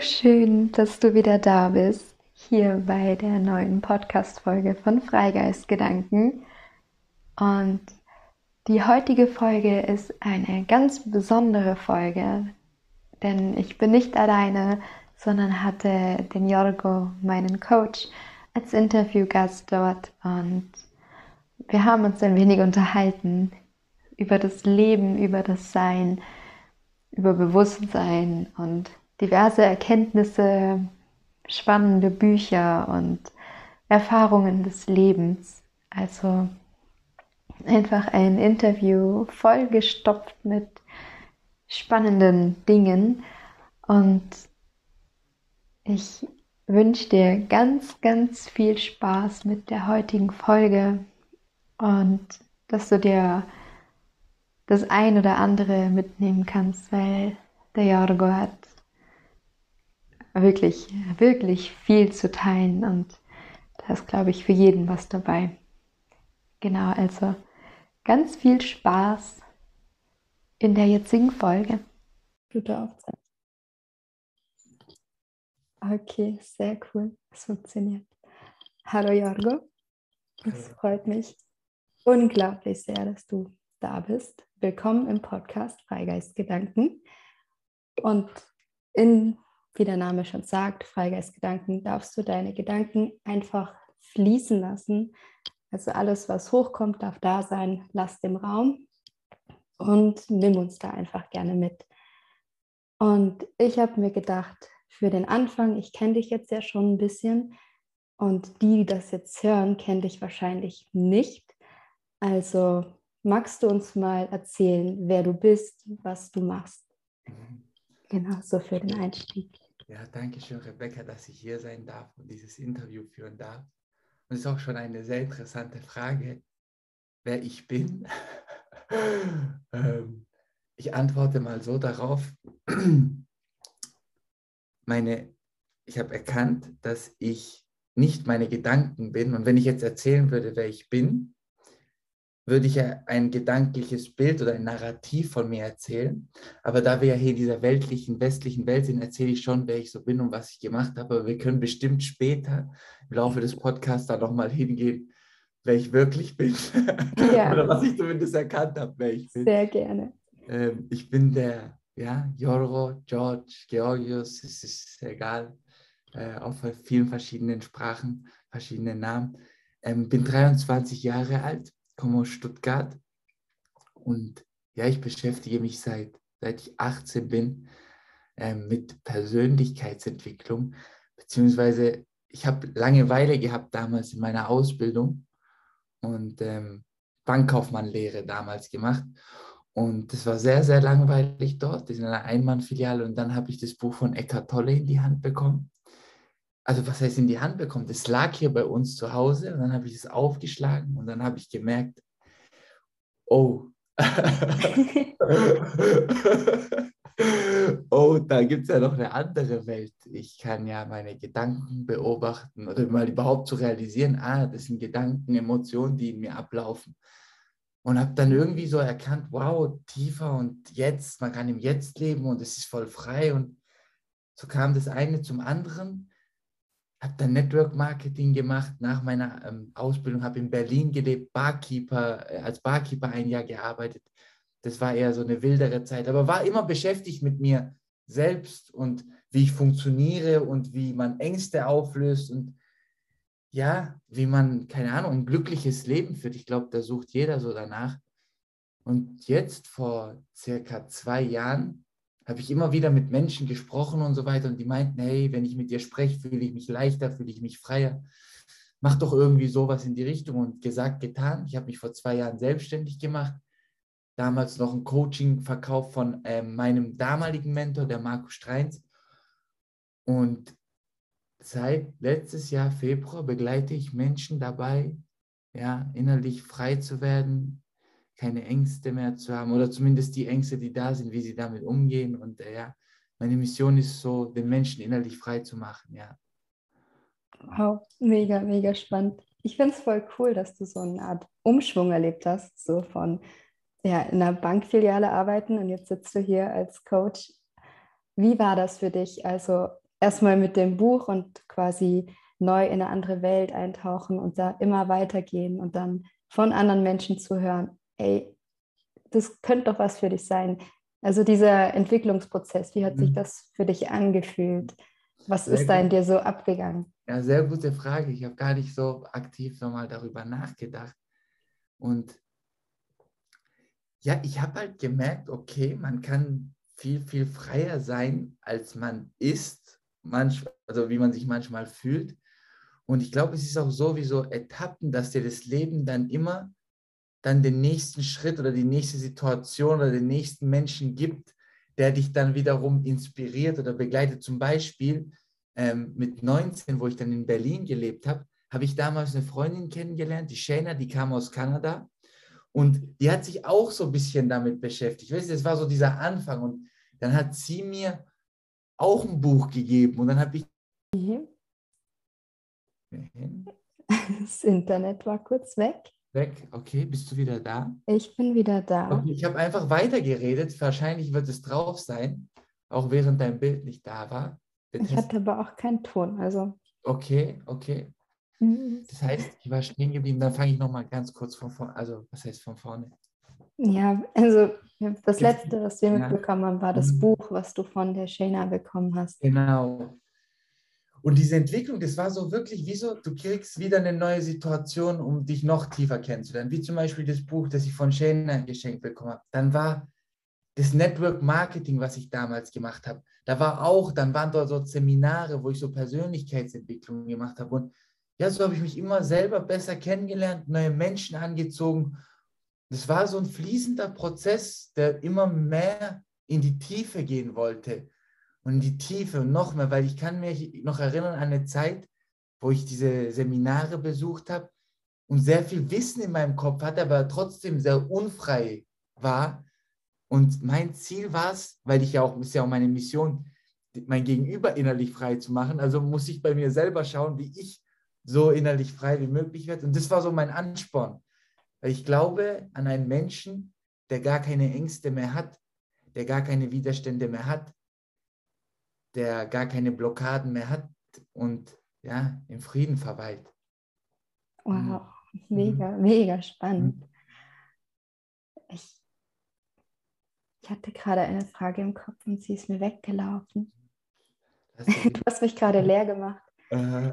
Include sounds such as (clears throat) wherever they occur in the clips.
Schön, dass du wieder da bist, hier bei der neuen Podcast-Folge von Freigeistgedanken. Und die heutige Folge ist eine ganz besondere Folge, denn ich bin nicht alleine, sondern hatte den Jorgo, meinen Coach, als Interviewgast dort und wir haben uns ein wenig unterhalten über das Leben, über das Sein, über Bewusstsein und diverse Erkenntnisse, spannende Bücher und Erfahrungen des Lebens. Also einfach ein Interview vollgestopft mit spannenden Dingen und ich wünsche dir ganz, ganz viel Spaß mit der heutigen Folge und dass du dir das ein oder andere mitnehmen kannst, weil der Jorgo hat wirklich, wirklich viel zu teilen und da ist, glaube ich, für jeden was dabei. Genau, also ganz viel Spaß in der jetzigen Folge. Gute Aufzeichnung. Okay, sehr cool. Es funktioniert. Hallo Jorgo. Es freut mich unglaublich sehr, dass du da bist. Willkommen im Podcast Freigeistgedanken. Und in, wie der Name schon sagt, Freigeistgedanken, darfst du deine Gedanken einfach fließen lassen. Also alles, was hochkommt, darf da sein. Lass dem Raum und nimm uns da einfach gerne mit. Und ich habe mir gedacht, für den Anfang, ich kenne dich jetzt ja schon ein bisschen und die, die das jetzt hören, kennen dich wahrscheinlich nicht. Also magst du uns mal erzählen, wer du bist, was du machst? Mhm. Genau, so für den Einstieg. Ja, danke schön, Rebecca, dass ich hier sein darf und dieses Interview führen darf. Und es ist auch schon eine sehr interessante Frage, wer ich bin. (laughs) ähm, ich antworte mal so darauf. (clears throat) Meine, ich habe erkannt, dass ich nicht meine Gedanken bin. Und wenn ich jetzt erzählen würde, wer ich bin, würde ich ja ein gedankliches Bild oder ein Narrativ von mir erzählen. Aber da wir ja hier in dieser weltlichen, westlichen Welt sind, erzähle ich schon, wer ich so bin und was ich gemacht habe. Aber wir können bestimmt später im Laufe des Podcasts da nochmal hingehen, wer ich wirklich bin. (laughs) Ja. oder was ich zumindest erkannt habe, wer ich bin. Sehr gerne. Ähm, ich bin der, ja, Jorgo, George, Georgios, es ist egal, äh, auf vielen verschiedenen Sprachen, verschiedene Namen. Ähm, bin 23 Jahre alt komme aus Stuttgart und ja, ich beschäftige mich seit, seit ich 18 bin äh, mit Persönlichkeitsentwicklung, beziehungsweise ich habe Langeweile gehabt damals in meiner Ausbildung und ähm, Bankkaufmannlehre damals gemacht. Und das war sehr, sehr langweilig dort, in einer Einmannfiliale. Und dann habe ich das Buch von Eckhart Tolle in die Hand bekommen also was heißt in die Hand bekommen? Das lag hier bei uns zu Hause und dann habe ich es aufgeschlagen und dann habe ich gemerkt, oh, (laughs) oh, da gibt es ja noch eine andere Welt. Ich kann ja meine Gedanken beobachten oder mal überhaupt zu realisieren, ah, das sind Gedanken, Emotionen, die in mir ablaufen. Und habe dann irgendwie so erkannt, wow, tiefer und jetzt, man kann im Jetzt leben und es ist voll frei. Und so kam das eine zum anderen habe dann Network Marketing gemacht nach meiner ähm, Ausbildung, habe in Berlin gelebt, Barkeeper, äh, als Barkeeper ein Jahr gearbeitet. Das war eher so eine wildere Zeit, aber war immer beschäftigt mit mir selbst und wie ich funktioniere und wie man Ängste auflöst und ja, wie man, keine Ahnung, ein glückliches Leben führt. Ich glaube, da sucht jeder so danach. Und jetzt vor circa zwei Jahren habe ich immer wieder mit Menschen gesprochen und so weiter und die meinten, hey, wenn ich mit dir spreche, fühle ich mich leichter, fühle ich mich freier. Mach doch irgendwie sowas in die Richtung und gesagt, getan. Ich habe mich vor zwei Jahren selbstständig gemacht. Damals noch ein Coaching verkauft von äh, meinem damaligen Mentor, der Marco Streins. Und seit letztes Jahr Februar begleite ich Menschen dabei, ja, innerlich frei zu werden, keine Ängste mehr zu haben oder zumindest die Ängste, die da sind, wie sie damit umgehen. Und äh, ja, meine Mission ist so, den Menschen innerlich frei zu machen, ja. Wow, mega, mega spannend. Ich finde es voll cool, dass du so eine Art Umschwung erlebt hast, so von ja, in einer Bankfiliale arbeiten und jetzt sitzt du hier als Coach wie war das für dich? Also erstmal mit dem Buch und quasi neu in eine andere Welt eintauchen und da immer weitergehen und dann von anderen Menschen zu hören, ey, das könnte doch was für dich sein. Also dieser Entwicklungsprozess, wie hat sich mhm. das für dich angefühlt? Was sehr ist da in dir so abgegangen? Ja, sehr gute Frage. Ich habe gar nicht so aktiv nochmal darüber nachgedacht. Und ja, ich habe halt gemerkt, okay, man kann viel, viel freier sein, als man ist, manch, also wie man sich manchmal fühlt. Und ich glaube, es ist auch sowieso Etappen, dass dir das Leben dann immer dann den nächsten Schritt oder die nächste Situation oder den nächsten Menschen gibt, der dich dann wiederum inspiriert oder begleitet. Zum Beispiel ähm, mit 19, wo ich dann in Berlin gelebt habe, habe ich damals eine Freundin kennengelernt, die Shana, die kam aus Kanada. Und die hat sich auch so ein bisschen damit beschäftigt. Weißt du, das war so dieser Anfang. Und dann hat sie mir auch ein Buch gegeben. Und dann habe ich. Mhm. (laughs) Das Internet war kurz weg. Weg, okay, bist du wieder da? Ich bin wieder da. Okay, ich habe einfach weitergeredet. Wahrscheinlich wird es drauf sein, auch während dein Bild nicht da war. Ich hatte aber auch keinen Ton, also. Okay, okay. Mhm. Das heißt, ich war stehen geblieben. Dann fange ich nochmal ganz kurz von vorne. Also, was heißt von vorne? Ja, also das Letzte, was wir ja. mitbekommen haben, war das mhm. Buch, was du von der Shana bekommen hast. Genau. Und diese Entwicklung, das war so wirklich wie so, du kriegst wieder eine neue Situation, um dich noch tiefer kennenzulernen. Wie zum Beispiel das Buch, das ich von Shana geschenkt bekommen habe. Dann war das Network Marketing, was ich damals gemacht habe. Da war auch, dann waren dort so Seminare, wo ich so Persönlichkeitsentwicklung gemacht habe. Und ja, so habe ich mich immer selber besser kennengelernt, neue Menschen angezogen. Das war so ein fließender Prozess, der immer mehr in die Tiefe gehen wollte und die Tiefe und noch mehr, weil ich kann mich noch erinnern an eine Zeit, wo ich diese Seminare besucht habe und sehr viel Wissen in meinem Kopf hatte, aber trotzdem sehr unfrei war. Und mein Ziel war es, weil ich ja auch, ist ja auch meine Mission, mein Gegenüber innerlich frei zu machen. Also muss ich bei mir selber schauen, wie ich so innerlich frei wie möglich werde. Und das war so mein Ansporn. Weil ich glaube an einen Menschen, der gar keine Ängste mehr hat, der gar keine Widerstände mehr hat, der gar keine Blockaden mehr hat und ja, im Frieden verweilt. Wow, mhm. mega, mega spannend. Mhm. Ich, ich hatte gerade eine Frage im Kopf und sie ist mir weggelaufen. (laughs) Du hast mich gerade leer gemacht. Ach,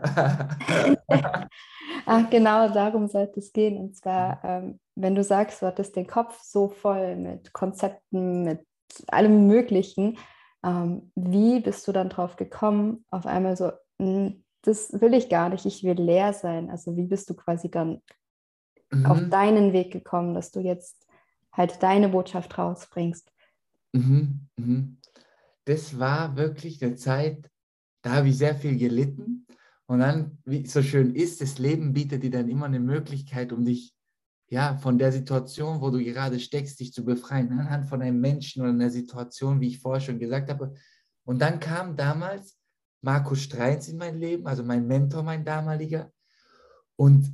(laughs) (laughs) genau darum sollte es gehen. Und zwar, ähm, wenn du sagst, du hattest den Kopf so voll mit Konzepten, mit allem Möglichen, ähm, wie bist du dann drauf gekommen, auf einmal so, hm, das will ich gar nicht, ich will leer sein. Also wie bist du quasi dann mhm. auf deinen Weg gekommen, dass du jetzt halt deine Botschaft rausbringst? Mhm. Mhm. Das war wirklich eine Zeit, da habe ich sehr viel gelitten. Und dann, wie es so schön ist, das Leben bietet dir dann immer eine Möglichkeit, um dich ja, von der Situation, wo du gerade steckst, dich zu befreien, anhand von einem Menschen oder einer Situation, wie ich vorher schon gesagt habe. Und dann kam damals Markus Streins in mein Leben, also mein Mentor, mein damaliger. Und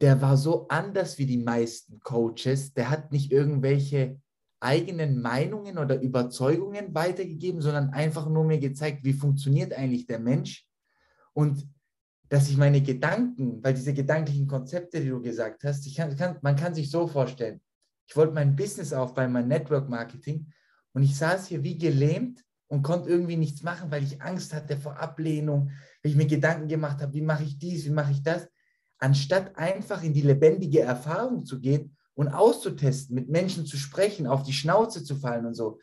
der war so anders wie die meisten Coaches. Der hat nicht irgendwelche eigenen Meinungen oder Überzeugungen weitergegeben, sondern einfach nur mir gezeigt, wie funktioniert eigentlich der Mensch und dass ich meine Gedanken, weil diese gedanklichen Konzepte, die du gesagt hast, kann, kann, man kann sich so vorstellen, ich wollte mein Business aufbauen, mein Network Marketing und ich saß hier wie gelähmt und konnte irgendwie nichts machen, weil ich Angst hatte vor Ablehnung, weil ich mir Gedanken gemacht habe, wie mache ich dies, wie mache ich das, anstatt einfach in die lebendige Erfahrung zu gehen und auszutesten, mit Menschen zu sprechen, auf die Schnauze zu fallen und so.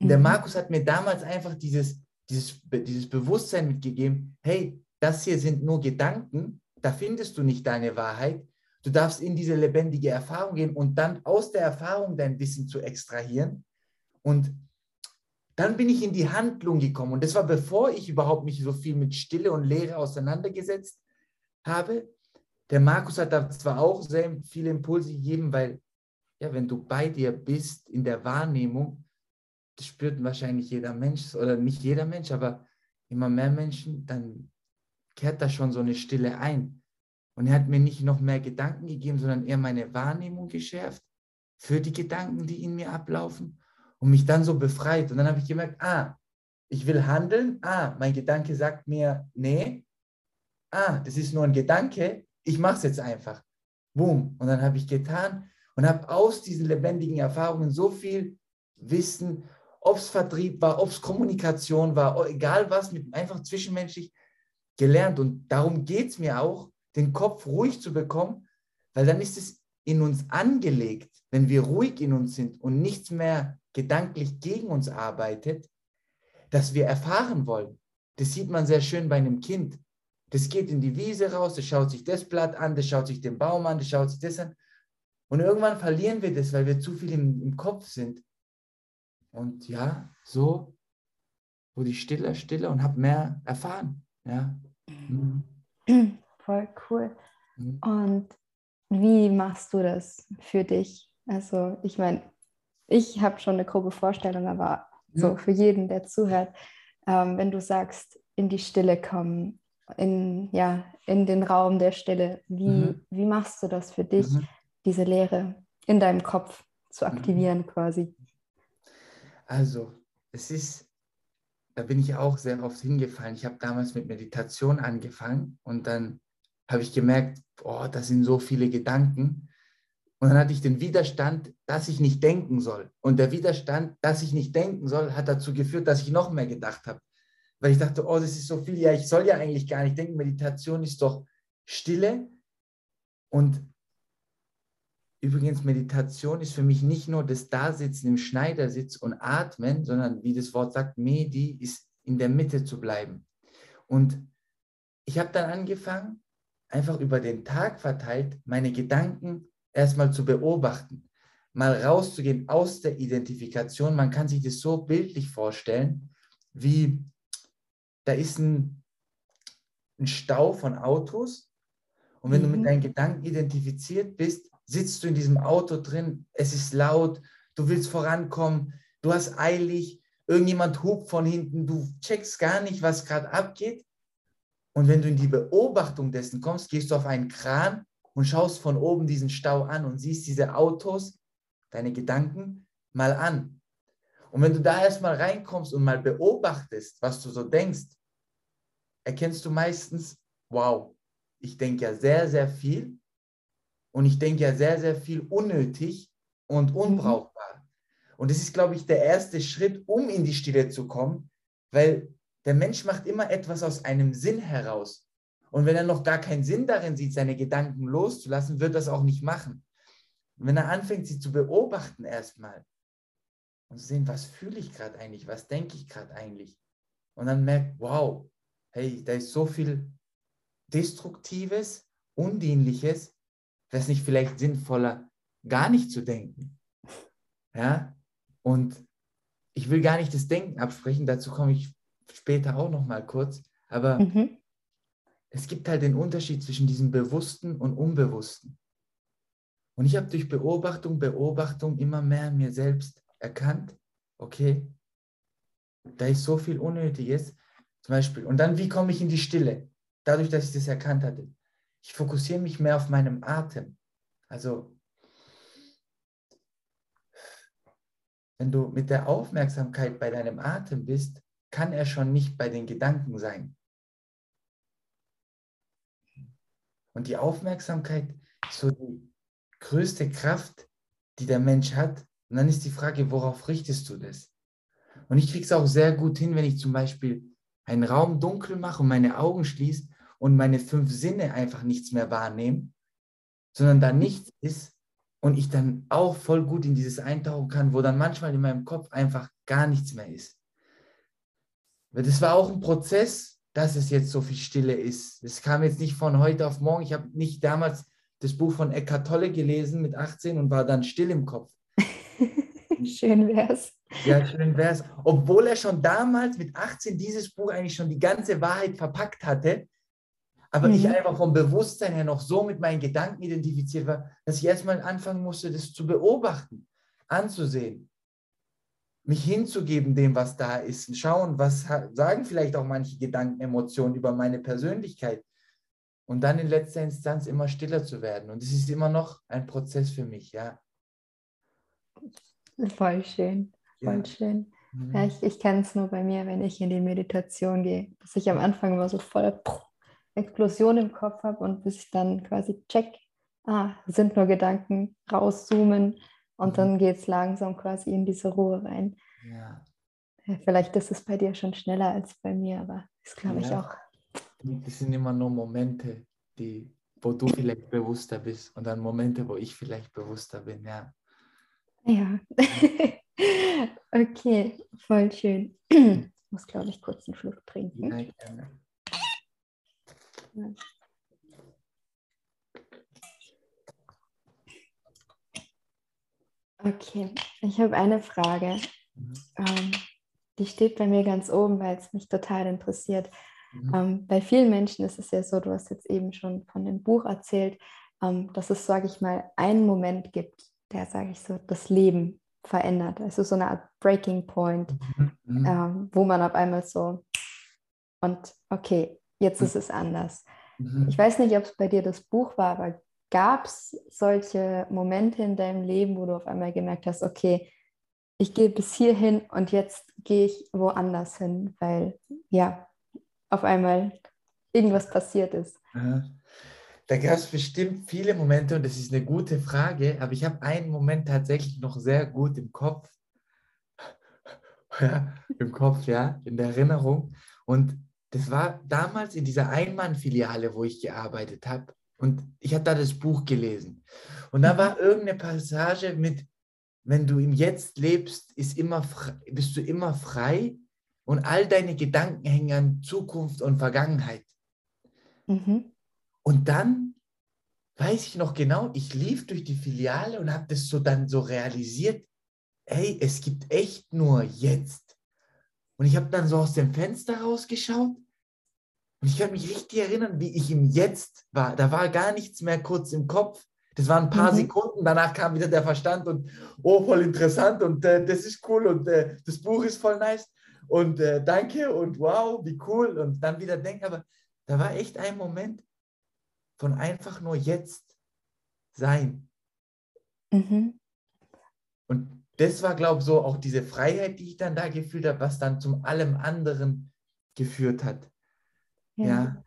Und der mhm. Markus hat mir damals einfach dieses, dieses, dieses Bewusstsein mitgegeben, hey, das hier sind nur Gedanken, da findest du nicht deine Wahrheit. Du darfst in diese lebendige Erfahrung gehen und dann aus der Erfahrung dein Wissen zu extrahieren. Und dann bin ich in die Handlung gekommen. Und das war bevor ich überhaupt mich so viel mit Stille und Lehre auseinandergesetzt habe. Der Markus hat da zwar auch sehr viele Impulse gegeben, weil, ja, wenn du bei dir bist in der Wahrnehmung, das spürt wahrscheinlich jeder Mensch oder nicht jeder Mensch, aber immer mehr Menschen, dann kehrt da schon so eine Stille ein. Und er hat mir nicht noch mehr Gedanken gegeben, sondern eher meine Wahrnehmung geschärft für die Gedanken, die in mir ablaufen und mich dann so befreit. Und dann habe ich gemerkt, ah, Ich will handeln. Ah, mein Gedanke sagt mir, nee. Ah, das ist nur ein Gedanke. Ich mache es jetzt einfach. Boom. Und dann habe ich getan und habe aus diesen lebendigen Erfahrungen so viel Wissen, ob es Vertrieb war, ob es Kommunikation war, egal was, mit einfach zwischenmenschlich gelernt. Und darum geht es mir auch, den Kopf ruhig zu bekommen, weil dann ist es in uns angelegt, wenn wir ruhig in uns sind und nichts mehr gedanklich gegen uns arbeitet, dass wir erfahren wollen. Das sieht man sehr schön bei einem Kind. Das geht in die Wiese raus, das schaut sich das Blatt an, das schaut sich den Baum an, das schaut sich das an. Und irgendwann verlieren wir das, weil wir zu viel im, im Kopf sind. Und ja, so wurde ich stiller, stiller und habe mehr erfahren. Ja. Mhm. (clears throat) Voll cool. Mhm. Und wie machst du das für dich? Also ich meine, ich habe schon eine grobe Vorstellung, aber so für jeden, der zuhört, ähm, wenn du sagst, in die Stille kommen, in, ja, in den Raum der Stille, wie, mhm. wie machst du das für dich, mhm. diese Lehre in deinem Kopf zu mhm. aktivieren mhm. quasi? Also, es ist, da bin ich auch sehr oft hingefallen. Ich habe damals mit Meditation angefangen und dann habe ich gemerkt, oh, das sind so viele Gedanken. Und dann hatte ich den Widerstand, dass ich nicht denken soll. Und der Widerstand, dass ich nicht denken soll, hat dazu geführt, dass ich noch mehr gedacht habe. Weil ich dachte, oh, das ist so viel. Ja, ich soll ja eigentlich gar nicht denken. Meditation ist doch Stille. Und übrigens, Meditation ist für mich nicht nur das Dasitzen im Schneidersitz und Atmen, sondern wie das Wort sagt, Medi ist in der Mitte zu bleiben. Und ich habe dann angefangen, einfach über den Tag verteilt, meine Gedanken erstmal zu beobachten, mal rauszugehen aus der Identifikation. Man kann sich das so bildlich vorstellen, wie da ist ein, ein Stau von Autos und wenn mhm. du mit mhm. deinen Gedanken identifiziert bist, sitzt du in diesem Auto drin, es ist laut, du willst vorankommen, du hast eilig, irgendjemand hupt von hinten, du checkst gar nicht, was gerade abgeht. Und wenn du in die Beobachtung dessen kommst, gehst du auf einen Kran und schaust von oben diesen Stau an und siehst diese Autos, deine Gedanken mal an. Und wenn du da erstmal reinkommst und mal beobachtest, was du so denkst, erkennst du meistens, wow, ich denke ja sehr, sehr viel und ich denke ja sehr, sehr viel unnötig und mhm. unbrauchbar. Und das ist, glaube ich, der erste Schritt, um in die Stille zu kommen, weil der Mensch macht immer etwas aus einem Sinn heraus. Und wenn er noch gar keinen Sinn darin sieht, seine Gedanken loszulassen, wird das auch nicht machen. Und wenn er anfängt, sie zu beobachten erstmal und zu sehen, was fühle ich gerade eigentlich, was denke ich gerade eigentlich, und dann merkt, wow, hey, da ist so viel Destruktives, Undienliches, es nicht vielleicht sinnvoller, gar nicht zu denken. Ja, und ich will gar nicht das Denken absprechen, dazu komme ich später auch noch mal kurz, aber mhm es gibt halt den Unterschied zwischen diesem Bewussten und Unbewussten. Und ich habe durch Beobachtung, Beobachtung immer mehr mir selbst erkannt, okay, da ist so viel Unnötiges, zum Beispiel. Und dann, wie komme ich in die Stille? Dadurch, dass ich das erkannt hatte. Ich fokussiere mich mehr auf meinem Atem. Also, wenn du mit der Aufmerksamkeit bei deinem Atem bist, kann er schon nicht bei den Gedanken sein. Und die Aufmerksamkeit ist so die größte Kraft, die der Mensch hat. Und dann ist die Frage, worauf richtest du das? Und ich kriege es auch sehr gut hin, wenn ich zum Beispiel einen Raum dunkel mache und meine Augen schließe und meine fünf Sinne einfach nichts mehr wahrnehmen, sondern da nichts ist und ich dann auch voll gut in dieses eintauchen kann, wo dann manchmal in meinem Kopf einfach gar nichts mehr ist. Das war auch ein Prozess, dass es jetzt so viel Stille ist. Es kam jetzt nicht von heute auf morgen. Ich habe nicht damals das Buch von Eckhart Tolle gelesen mit 18 und war dann still im Kopf. (laughs) schön wär's. Ja, schön wär's. Obwohl er schon damals mit 18 dieses Buch eigentlich schon die ganze Wahrheit verpackt hatte, aber mhm. ich einfach vom Bewusstsein her noch so mit meinen Gedanken identifiziert war, dass ich erstmal anfangen musste, das zu beobachten, anzusehen mich hinzugeben dem, was da ist, und schauen, was sagen vielleicht auch manche Gedanken, Emotionen über meine Persönlichkeit und dann in letzter Instanz immer stiller zu werden. Und es ist immer noch ein Prozess für mich, ja. Voll schön, voll ja. schön. Mhm. Ja, ich, ich kenne es nur bei mir, wenn ich in die Meditation gehe, dass ich am Anfang immer so voll Explosion im Kopf habe und bis ich dann quasi check, ah, sind nur Gedanken, rauszoomen und mhm. dann geht es langsam quasi in diese Ruhe rein. Ja. Vielleicht ist es bei dir schon schneller als bei mir, aber das glaube ja. ich auch. Das sind immer nur Momente, die, wo du vielleicht bewusster bist und dann Momente, wo ich vielleicht bewusster bin, ja. Ja. (laughs) okay, voll schön. Ich muss, glaube ich, kurz einen Schluck trinken. Ja, gerne. Okay, ich habe eine Frage. Mhm. Ähm, die steht bei mir ganz oben, weil es mich total interessiert. Mhm. Ähm, bei vielen Menschen ist es ja so, du hast jetzt eben schon von dem Buch erzählt, ähm, dass es, sage ich mal, einen Moment gibt, der, sage ich so, das Leben verändert. Also so eine Art Breaking Point, mhm. mhm. ähm, wo man auf einmal so und okay, jetzt mhm. ist es anders. Mhm. Ich weiß nicht, ob es bei dir das Buch war, aber gab es solche Momente in deinem Leben, wo du auf einmal gemerkt hast, okay, ich gehe bis hierhin und jetzt gehe ich woanders hin, weil ja, auf einmal irgendwas passiert ist. Da gab es bestimmt viele Momente und das ist eine gute Frage, aber ich habe einen Moment tatsächlich noch sehr gut im Kopf. (laughs) Ja, im Kopf, ja, in der Erinnerung. Und das war damals in dieser Einmann-Filiale, wo ich gearbeitet habe. Und ich habe da das Buch gelesen. Und da war irgendeine Passage mit, wenn du im Jetzt lebst, ist immer, bist du immer frei und all deine Gedanken hängen an Zukunft und Vergangenheit. Mhm. Und dann weiß ich noch genau, ich lief durch die Filiale und habe das so dann so realisiert, hey, es gibt echt nur jetzt. Und ich habe dann so aus dem Fenster rausgeschaut und ich kann mich richtig erinnern, wie ich im Jetzt war. Da war gar nichts mehr kurz im Kopf. Das waren ein paar mhm. Sekunden, danach kam wieder der Verstand und oh, voll interessant und äh, das ist cool und äh, das Buch ist voll nice und äh, danke und wow, wie cool und dann wieder denken, aber da war echt ein Moment von einfach nur jetzt sein. Mhm. Und das war, glaube ich, so auch diese Freiheit, die ich dann da gefühlt habe, was dann zum allem anderen geführt hat. Ja, ja.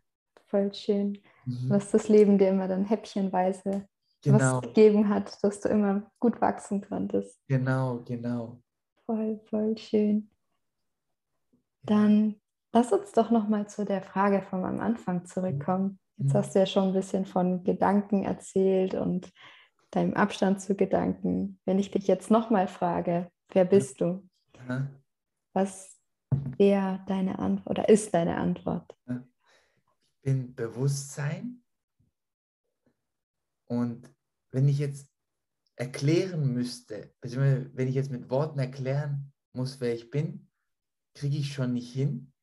voll schön. Mhm. Was das Leben dir immer dann häppchenweise genau. was gegeben hat, dass du immer gut wachsen konntest. Genau, genau. Voll, voll schön. Dann lass uns doch nochmal zu der Frage von am Anfang zurückkommen. Jetzt mhm. hast du ja schon ein bisschen von Gedanken erzählt und deinem Abstand zu Gedanken. Wenn ich dich jetzt nochmal frage, wer bist du? Was wäre deine Antwort oder ist deine Antwort? Bin Bewusstsein. Und wenn ich jetzt erklären müsste, wenn ich jetzt mit Worten erklären muss, wer ich bin, kriege ich schon nicht hin,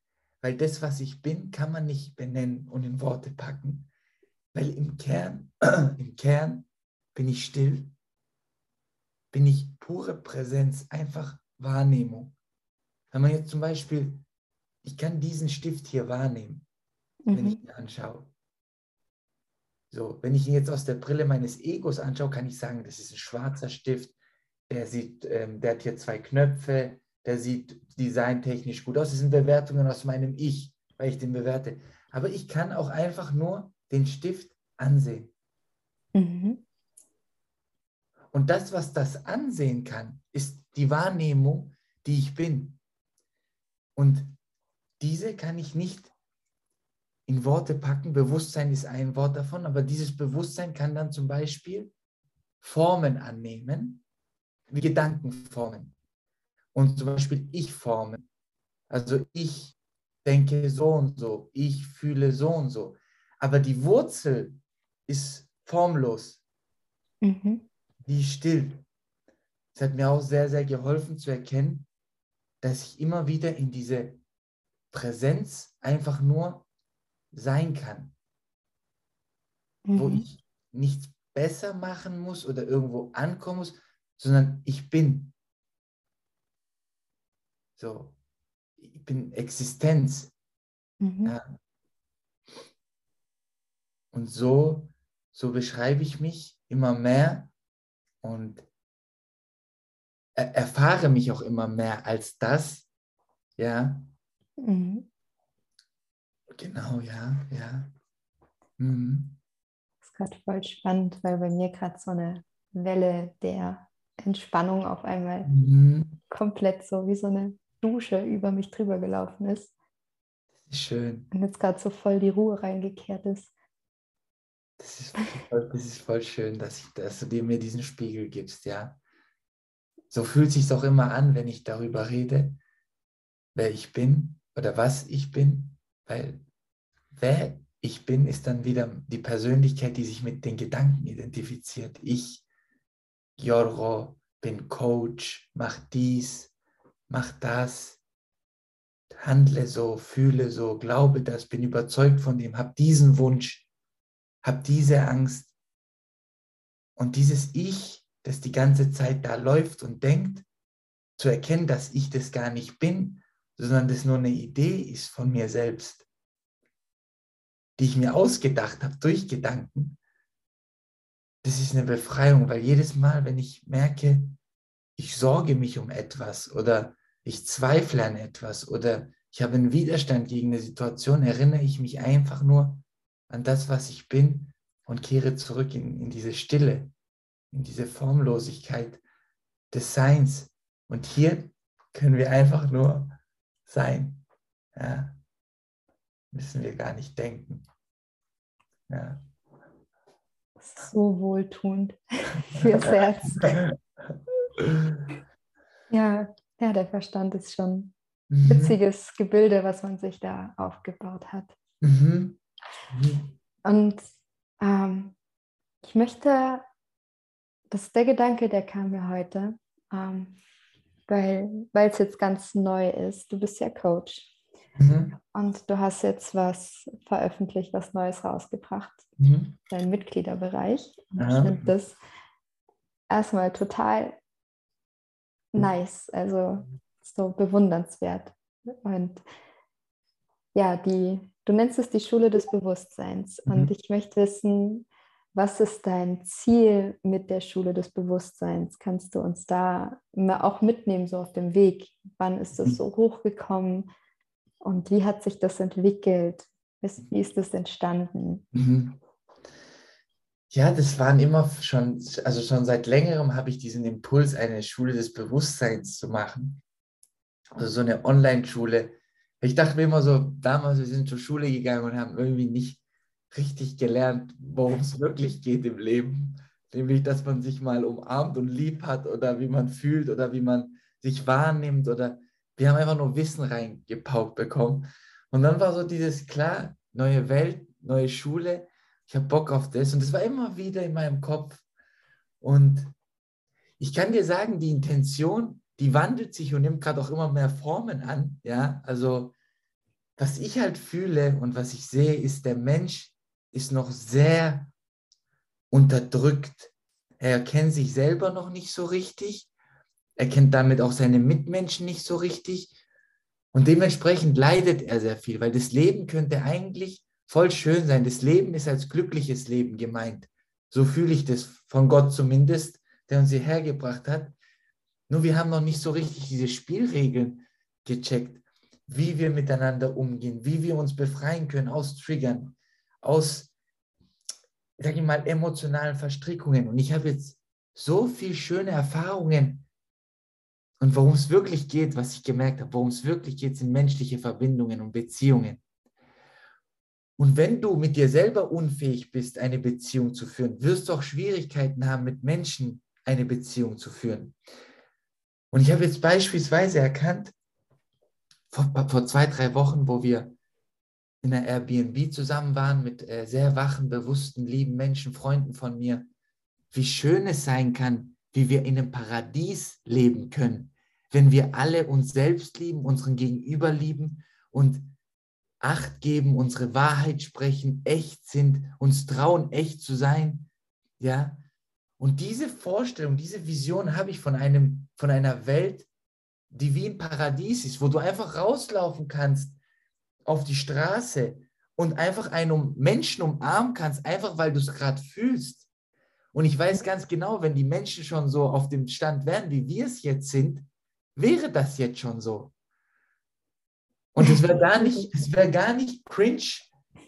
weil das, was ich bin, kann man nicht benennen und in Worte packen, weil im Kern, (clears throat) im Kern bin ich still, bin ich pure Präsenz, einfach Wahrnehmung. Wenn man jetzt zum Beispiel, ich kann diesen Stift hier wahrnehmen, mhm. wenn ich ihn anschaue. So, wenn ich ihn jetzt aus der Brille meines Egos anschaue, kann ich sagen, das ist ein schwarzer Stift, der sieht, ähm, der hat hier zwei Knöpfe, der sieht designtechnisch gut aus. Das sind Bewertungen aus meinem Ich, weil ich den bewerte. Aber ich kann auch einfach nur den Stift ansehen. Mhm. Und das, was das ansehen kann, ist die Wahrnehmung, die ich bin. Und diese kann ich nicht in Worte packen. Bewusstsein ist ein Wort davon, aber dieses Bewusstsein kann dann zum Beispiel Formen annehmen, wie Gedankenformen. Und zum Beispiel Ich-Formen. Also ich denke so und so, ich fühle so und so. Aber die Wurzel ist formlos, mhm. die ist still. Es hat mir auch sehr, sehr geholfen zu erkennen, dass ich immer wieder in diese Präsenz einfach nur sein kann. Mhm. Wo ich nichts besser machen muss oder irgendwo ankommen muss, sondern ich bin. So, ich bin Existenz. Mhm. Ja. Und so, so beschreibe ich mich immer mehr und er, erfahre mich auch immer mehr als das. Ja. Mhm. Genau, ja, ja. Mhm. Das ist gerade voll spannend, weil bei mir gerade so eine Welle der Entspannung auf einmal mhm. komplett so wie so eine Dusche über mich drüber gelaufen ist. Das ist schön. Und jetzt gerade so voll die Ruhe reingekehrt ist. Das ist, voll, das ist voll schön, dass, ich, dass du dir mir diesen Spiegel gibst, ja. So fühlt es sich auch immer an, wenn ich darüber rede, wer ich bin oder was ich bin, weil wer ich bin, ist dann wieder die Persönlichkeit, die sich mit den Gedanken identifiziert. Ich, Jorgo, bin Coach, mach dies, mach das, handle so, fühle so, glaube das, bin überzeugt von dem, hab diesen Wunsch, hab diese Angst. Und dieses Ich, das die ganze Zeit da läuft und denkt, zu erkennen, dass ich das gar nicht bin, sondern das nur eine Idee ist von mir selbst die ich mir ausgedacht habe durch Gedanken, das ist eine Befreiung, weil jedes Mal, wenn ich merke, ich sorge mich um etwas oder ich zweifle an etwas oder ich habe einen Widerstand gegen eine Situation, erinnere ich mich einfach nur an das, was ich bin und kehre zurück in, in diese Stille, in diese Formlosigkeit des Seins. Und hier können wir einfach nur sein. Ja müssen wir gar nicht denken. Ja. So wohltuend (laughs) fürs Herz. (laughs) ja, ja, der Verstand ist schon ein mhm. witziges Gebilde, was man sich da aufgebaut hat. Mhm. Mhm. Und ähm, ich möchte, das ist der Gedanke, der kam mir heute, ähm, weil es jetzt ganz neu ist. Du bist ja Coach. Mhm. Und du hast jetzt was veröffentlicht, was Neues rausgebracht, mhm. dein Mitgliederbereich. Und ich finde das erstmal total nice, also so bewundernswert. Und ja, die, du nennst es die Schule des Bewusstseins. Mhm. Und ich möchte wissen, was ist dein Ziel mit der Schule des Bewusstseins? Kannst du uns da auch mitnehmen, so auf dem Weg? Wann ist das mhm. so hochgekommen? Und wie hat sich das entwickelt? Wie ist das entstanden? Mhm. Ja, das waren immer schon, also schon seit längerem habe ich diesen Impuls, eine Schule des Bewusstseins zu machen. Also so eine Online-Schule. Ich dachte mir immer so, damals, wir sind zur Schule gegangen und haben irgendwie nicht richtig gelernt, worum es wirklich geht im Leben. Nämlich, dass man sich mal umarmt und lieb hat oder wie man fühlt oder wie man sich wahrnimmt oder wir haben einfach nur Wissen reingepaukt bekommen. Und dann war so dieses, klar, neue Welt, neue Schule, ich habe Bock auf das. Und das war immer wieder in meinem Kopf. Und ich kann dir sagen, die Intention, die wandelt sich und nimmt gerade auch immer mehr Formen an. Ja, also was ich halt fühle und was ich sehe, ist, der Mensch ist noch sehr unterdrückt. Er erkennt sich selber noch nicht so richtig er kennt damit auch seine Mitmenschen nicht so richtig. Und dementsprechend leidet er sehr viel, weil das Leben könnte eigentlich voll schön sein. Das Leben ist als glückliches Leben gemeint. So fühle ich das von Gott zumindest, der uns hierher gebracht hat. Nur wir haben noch nicht so richtig diese Spielregeln gecheckt, wie wir miteinander umgehen, wie wir uns befreien können aus Triggern, aus, sag ich mal, emotionalen Verstrickungen. Und ich habe jetzt so viele schöne Erfahrungen und worum es wirklich geht, was ich gemerkt habe, worum es wirklich geht, sind menschliche Verbindungen und Beziehungen. Und wenn du mit dir selber unfähig bist, eine Beziehung zu führen, wirst du auch Schwierigkeiten haben, mit Menschen eine Beziehung zu führen. Und ich habe jetzt beispielsweise erkannt, vor, vor zwei, drei Wochen, wo wir in einer Airbnb zusammen waren mit äh, sehr wachen, bewussten, lieben Menschen, Freunden von mir, wie schön es sein kann, wie wir in einem Paradies leben können, wenn wir alle uns selbst lieben, unseren Gegenüber lieben und Acht geben, unsere Wahrheit sprechen, echt sind, uns trauen, echt zu sein, ja. Und diese Vorstellung, diese Vision habe ich von einem, von einer Welt, die wie ein Paradies ist, wo du einfach rauslaufen kannst auf die Straße und einfach einen Menschen umarmen kannst, einfach weil du es gerade fühlst. Und ich weiß ganz genau, wenn die Menschen schon so auf dem Stand wären, wie wir es jetzt sind, wäre das jetzt schon so. Und es wäre gar nicht, es wäre gar nicht cringe,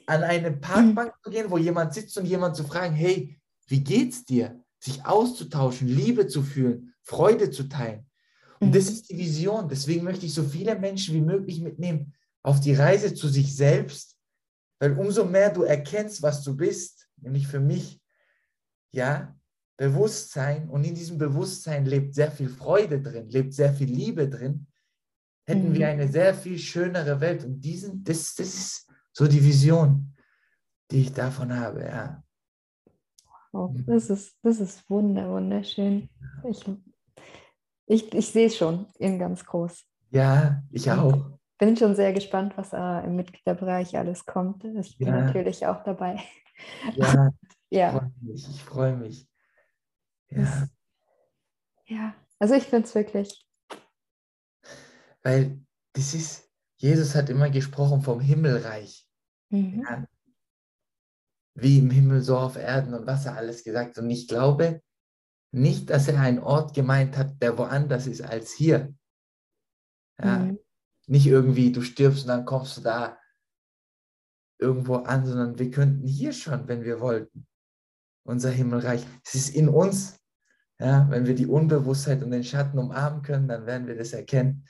an eine Parkbank zu gehen, wo jemand sitzt und jemand zu fragen, hey, wie geht's dir? Sich auszutauschen, Liebe zu fühlen, Freude zu teilen. Und das ist die Vision. Deswegen möchte ich so viele Menschen wie möglich mitnehmen auf die Reise zu sich selbst, weil umso mehr du erkennst, was du bist, nämlich für mich, ja, Bewusstsein und in diesem Bewusstsein lebt sehr viel Freude drin, lebt sehr viel Liebe drin, hätten mhm. wir eine sehr viel schönere Welt. Und diesen, das, das ist so die Vision, die ich davon habe, ja. Oh, das ist, das ist wunder, wunderschön. Ich, ich, ich sehe es schon in ganz groß. Ja, ich auch. Bin schon sehr gespannt, was äh, im Mitgliederbereich alles kommt. Ich bin ja. natürlich auch dabei. Ja, (laughs) ja. ich freue mich. Ich freue mich. Ja. ja, also ich finde es wirklich. Weil das ist, Jesus hat immer gesprochen vom Himmelreich. Mhm. Ja. Wie im Himmel, so auf Erden und was er alles gesagt. Und ich glaube nicht, dass er einen Ort gemeint hat, der woanders ist als hier. Ja. Mhm. Nicht irgendwie, du stirbst und dann kommst du da irgendwo an, sondern wir könnten hier schon, wenn wir wollten unser Himmelreich. Es ist in uns. Ja, wenn wir die Unbewusstheit und den Schatten umarmen können, dann werden wir das erkennen.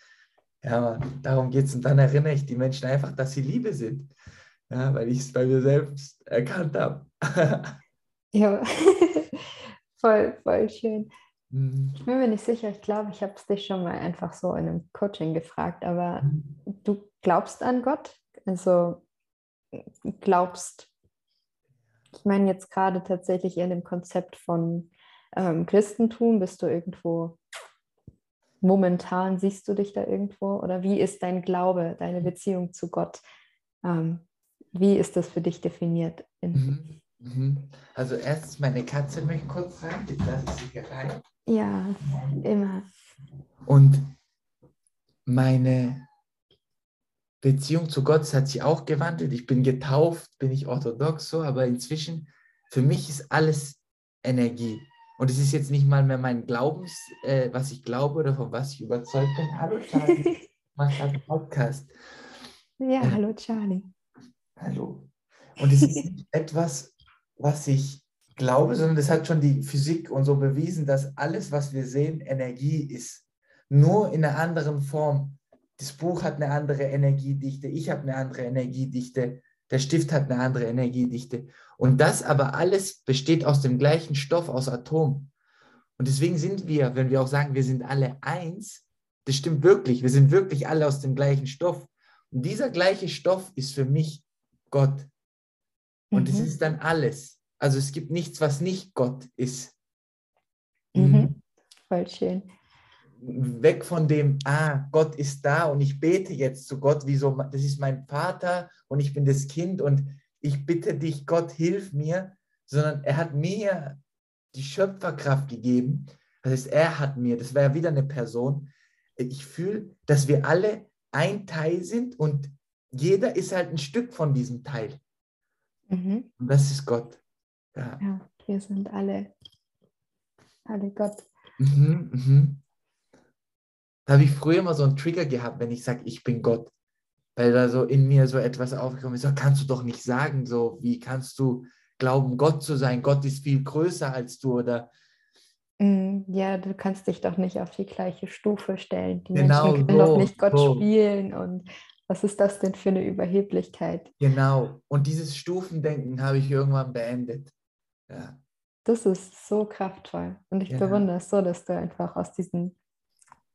Ja, darum geht es. Und dann erinnere ich die Menschen einfach, dass sie Liebe sind. Ja, weil ich es bei mir selbst erkannt habe. (laughs) ja, (laughs) voll, voll schön. Mhm. Ich bin mir nicht sicher, ich glaube, ich habe es dich schon mal einfach so in einem Coaching gefragt, aber mhm. du glaubst an Gott? Also glaubst ich meine jetzt gerade tatsächlich in dem Konzept von ähm, Christentum, bist du irgendwo momentan, siehst du dich da irgendwo? Oder wie ist dein Glaube, deine Beziehung zu Gott? Ähm, wie ist das für dich definiert? Mhm. Mhm. Also erstens, meine Katze möchte kurz rein, jetzt lasse ich sie rein. Ja, immer. Und meine Beziehung zu Gott hat sich auch gewandelt. Ich bin getauft, bin ich orthodox so, aber inzwischen, für mich ist alles Energie. Und es ist jetzt nicht mal mehr mein Glaubens, äh, was ich glaube oder von was ich überzeugt bin. Hallo Charlie, (laughs) ich mache einen Podcast. Ja, äh, hallo Charlie. Hallo. Und es ist etwas, was ich glaube, sondern das hat schon die Physik und so bewiesen, dass alles, was wir sehen, Energie ist. Nur in einer anderen Form das Buch hat eine andere Energiedichte, ich habe eine andere Energiedichte, der Stift hat eine andere Energiedichte. Und das aber alles besteht aus dem gleichen Stoff, aus Atom. Und deswegen sind wir, wenn wir auch sagen, wir sind alle eins, das stimmt wirklich, wir sind wirklich alle aus dem gleichen Stoff. Und dieser gleiche Stoff ist für mich Gott. Und es mhm. ist dann alles. Also es gibt nichts, was nicht Gott ist. Mhm. Mhm. Voll schön weg von dem, ah, Gott ist da und ich bete jetzt zu Gott, wie so, das ist mein Vater und ich bin das Kind und ich bitte dich, Gott, hilf mir, sondern er hat mir die Schöpferkraft gegeben. Das heißt, er hat mir, das war ja wieder eine Person. Ich fühle, dass wir alle ein Teil sind und jeder ist halt ein Stück von diesem Teil. Mhm. Und das ist Gott. Ja. ja, wir sind alle, alle Gott. Mhm, mhm. Da habe ich früher immer so einen Trigger gehabt, wenn ich sage, ich bin Gott. Weil da so in mir so etwas aufgekommen ist, so kannst du doch nicht sagen, so wie kannst du glauben, Gott zu sein? Gott ist viel größer als du oder mm, ja, du kannst dich doch nicht auf die gleiche Stufe stellen. Die genau, Menschen können so, doch nicht Gott so. spielen und was ist das denn für eine Überheblichkeit? Genau. Und dieses Stufendenken habe ich irgendwann beendet. Ja. Das ist so kraftvoll. Und ich ja. bewundere es so, dass du einfach aus diesen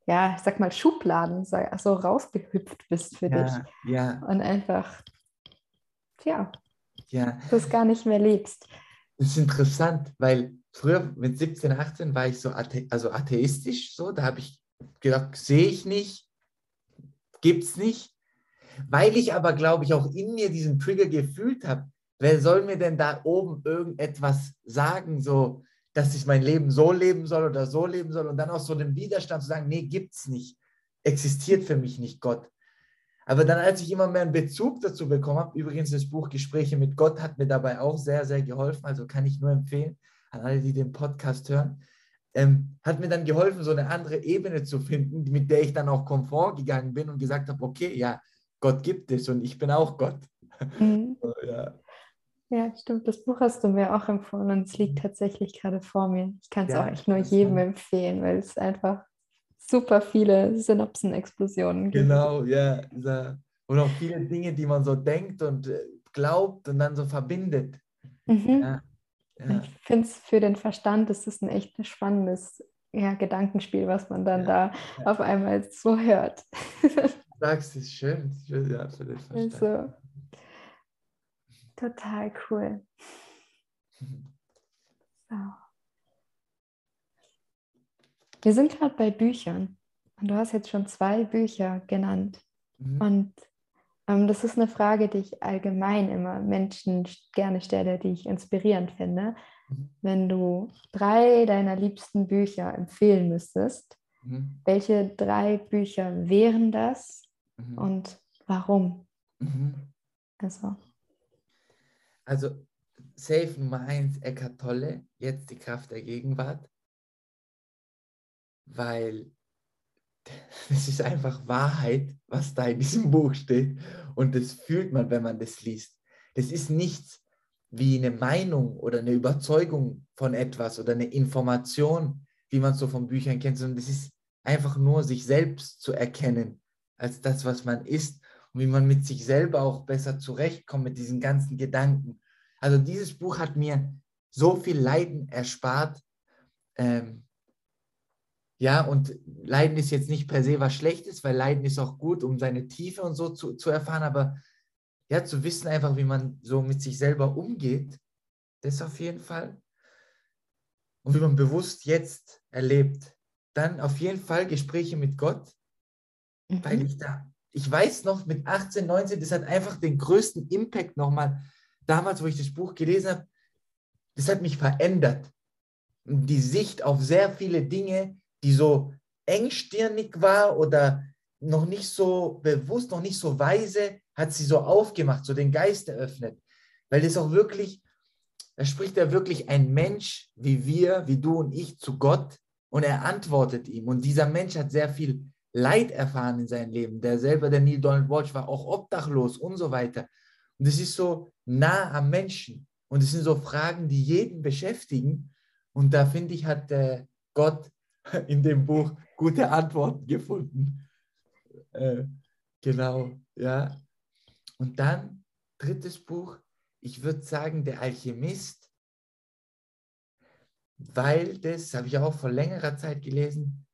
ja, ich sag mal, Schubladen so also rausgehüpft bist für ja, dich. Ja. Und einfach, ja, ja. das gar nicht mehr lebst. Das ist interessant, weil früher mit 17, 18 war ich so athe also atheistisch, so, da habe ich gedacht, sehe ich nicht, gibt es nicht. Weil ich aber, glaube ich, auch in mir diesen Trigger gefühlt habe, wer soll mir denn da oben irgendetwas sagen, so, dass ich mein Leben so leben soll oder so leben soll und dann aus so einem Widerstand zu sagen, nee, gibt's nicht, existiert für mich nicht Gott. Aber dann, als ich immer mehr einen Bezug dazu bekommen habe, übrigens das Buch Gespräche mit Gott hat mir dabei auch sehr, sehr geholfen, also kann ich nur empfehlen. an alle, die den Podcast hören, ähm, hat mir dann geholfen, so eine andere Ebene zu finden, mit der ich dann auch komfort gegangen bin und gesagt habe, okay, ja, Gott gibt es und ich bin auch Gott. Mhm. (laughs) ja. Ja, stimmt. Das Buch hast du mir auch empfohlen und es liegt tatsächlich gerade vor mir. Ich kann es ja, auch echt nur jedem empfehlen, weil es einfach super viele Synapsenexplosionen gibt. Genau, ja. Und auch viele Dinge, die man so denkt und äh, glaubt und dann so verbindet. Mhm. Ja. Ja. Ich finde es für den Verstand ist es ein echt spannendes ja, Gedankenspiel, was man dann da auf einmal so hört. Du sagst es schön, ja, für den (laughs) Verstand. Also, total cool. So. Wir sind gerade bei Büchern und du hast jetzt schon zwei Bücher genannt. Mhm. Und ähm, das ist eine Frage, die ich allgemein immer Menschen gerne stelle, die ich inspirierend finde. Mhm. Wenn du drei deiner liebsten Bücher empfehlen müsstest, mhm. welche drei Bücher wären das mhm. und warum? Mhm. Also. Also, Safe Nummer eins, Eckart Tolle, jetzt die Kraft der Gegenwart, weil (laughs) es ist einfach Wahrheit, was da in diesem Buch steht. Und das fühlt man, wenn man das liest. Das ist nichts wie eine Meinung oder eine Überzeugung von etwas oder eine Information, wie man so von Büchern kennt, sondern das ist einfach nur sich selbst zu erkennen als das, was man ist und wie man mit sich selber auch besser zurechtkommt mit diesen ganzen Gedanken. Also dieses Buch hat mir so viel Leiden erspart. Ähm, ja, und Leiden ist jetzt nicht per se was Schlechtes, weil Leiden ist auch gut, um seine Tiefe und so zu, zu erfahren, aber ja, zu wissen einfach, wie man so mit sich selber umgeht, das auf jeden Fall. Und wie man bewusst jetzt erlebt. Dann auf jeden Fall Gespräche mit Gott, mhm. weil ich da, ich weiß noch, mit 18, 19, das hat einfach den größten Impact nochmal, damals, wo ich das Buch gelesen habe, das hat mich verändert. Die Sicht auf sehr viele Dinge, die so engstirnig war oder noch nicht so bewusst, noch nicht so weise, hat sie so aufgemacht, so den Geist eröffnet. Weil das auch wirklich, da spricht er wirklich ein Mensch wie wir, wie du und ich zu Gott und er antwortet ihm. Und dieser Mensch hat sehr viel Leid erfahren in seinem Leben. Der selber, der Neil Donald Walsh, war auch obdachlos und so weiter. Und es ist so nah am Menschen. Und es sind so Fragen, die jeden beschäftigen. Und da finde ich, hat äh, Gott (laughs) in dem Buch gute Antworten gefunden. Äh, genau, ja. Und dann, drittes Buch, ich würde sagen, der Alchemist, weil das, habe ich auch vor längerer Zeit gelesen,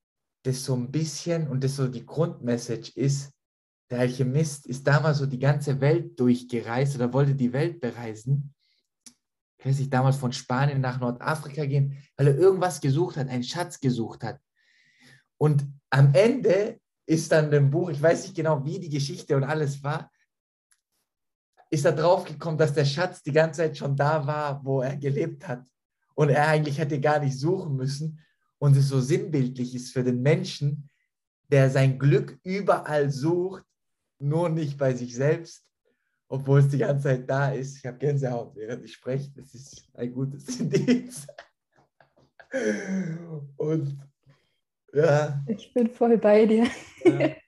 das so ein bisschen und das so die Grundmessage ist, der Alchemist ist damals so die ganze Welt durchgereist oder wollte die Welt bereisen ich weiß nicht, damals von Spanien nach Nordafrika gehen, weil er irgendwas gesucht hat, einen Schatz gesucht hat. Und am Ende ist dann im Buch, ich weiß nicht genau, wie die Geschichte und alles war, ist er draufgekommen, dass der Schatz die ganze Zeit schon da war, wo er gelebt hat. Und er eigentlich hätte gar nicht suchen müssen. Und es so sinnbildlich ist für den Menschen, der sein Glück überall sucht, nur nicht bei sich selbst obwohl es die ganze Zeit da ist. Ich habe Gänsehaut, während ich spreche. Das ist ein gutes (laughs) Indiz. Und ja. Ich bin voll bei dir. Ja. (laughs)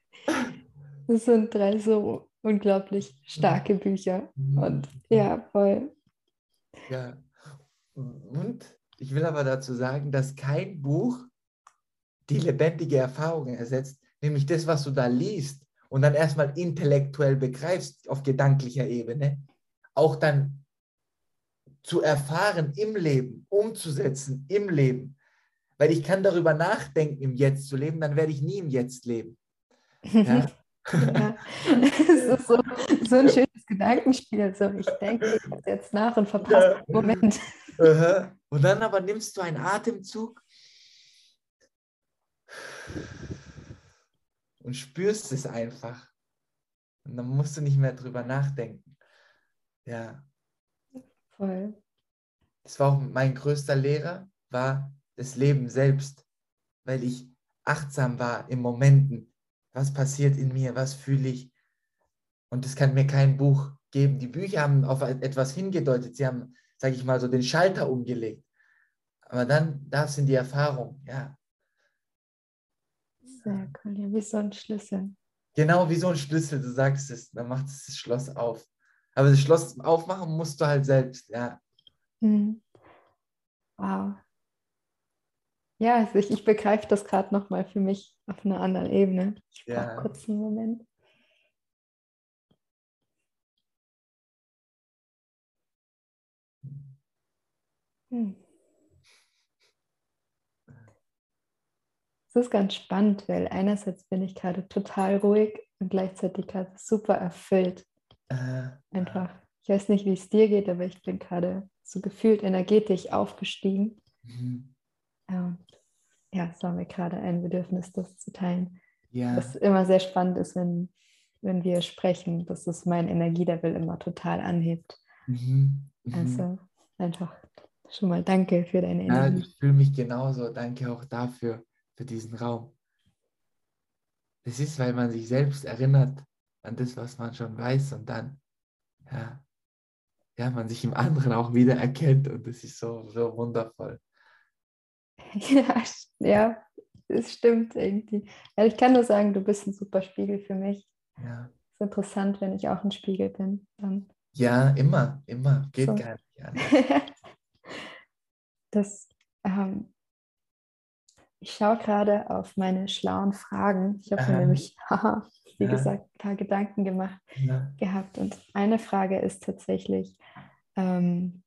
Das sind drei so unglaublich starke Bücher. Mhm. Und ja, voll. Ja. Und ich will aber dazu sagen, dass kein Buch die lebendige Erfahrung ersetzt, nämlich das, was du da liest und dann erstmal intellektuell begreifst auf gedanklicher Ebene, auch dann zu erfahren im Leben, umzusetzen im Leben. Weil ich kann darüber nachdenken, im Jetzt zu leben, dann werde ich nie im Jetzt leben. Ja? (laughs) ja. Es ist so, so ein schönes Gedankenspiel. So, ich denke jetzt nach und verpasse ja. den Moment. Und dann aber nimmst du einen Atemzug und spürst es einfach. Und dann musst du nicht mehr drüber nachdenken. Ja. Voll. Das war auch mein größter Lehrer, war das Leben selbst, weil ich achtsam war in Momenten. Was passiert in mir? Was fühle ich? Und das kann mir kein Buch geben. Die Bücher haben auf etwas hingedeutet. Sie haben, sage ich mal, so den Schalter umgelegt. aber dann, das sind die Erfahrungen, ja. Sehr cool, ja, wie so ein Schlüssel. Genau wie so ein Schlüssel, du sagst es, dann macht es das Schloss auf. Aber das Schloss aufmachen musst du halt selbst, ja. Mhm. Wow. Ja, also ich, ich begreife das gerade nochmal für mich auf einer anderen Ebene. Ich brauche Ja. kurz einen Moment. Hm. Es ist ganz spannend, weil einerseits bin ich gerade total ruhig und gleichzeitig gerade super erfüllt. Äh, Einfach. Ich weiß nicht, wie es dir geht, aber ich bin gerade so gefühlt energetisch aufgestiegen. mhm. Und ja, es war mir gerade ein Bedürfnis, das zu teilen. Ja, Was immer sehr spannend ist, wenn, wenn wir sprechen, dass es mein Energielevel immer total anhebt. mhm. Mhm. Also einfach schon mal danke für deine ja, Energie. ich fühle mich genauso. Danke auch dafür, für diesen Raum. Das ist, weil man sich selbst erinnert an das, was man schon weiß und dann, ja, ja, man sich im anderen auch wieder erkennt und das ist so, so wundervoll. (laughs) Ja, ja, es stimmt irgendwie. Ja, ich kann nur sagen, du bist ein super Spiegel für mich. Ja, Es ist interessant, wenn ich auch ein Spiegel bin. Dann ja immer, immer, geht So. gar nicht an. (laughs) das, ähm, ich schaue gerade auf meine schlauen Fragen. Ich habe mir Aha. nämlich, (laughs) haha, wie Ja. gesagt, ein paar Gedanken gemacht Ja, gehabt. Und eine Frage ist tatsächlich, ähm,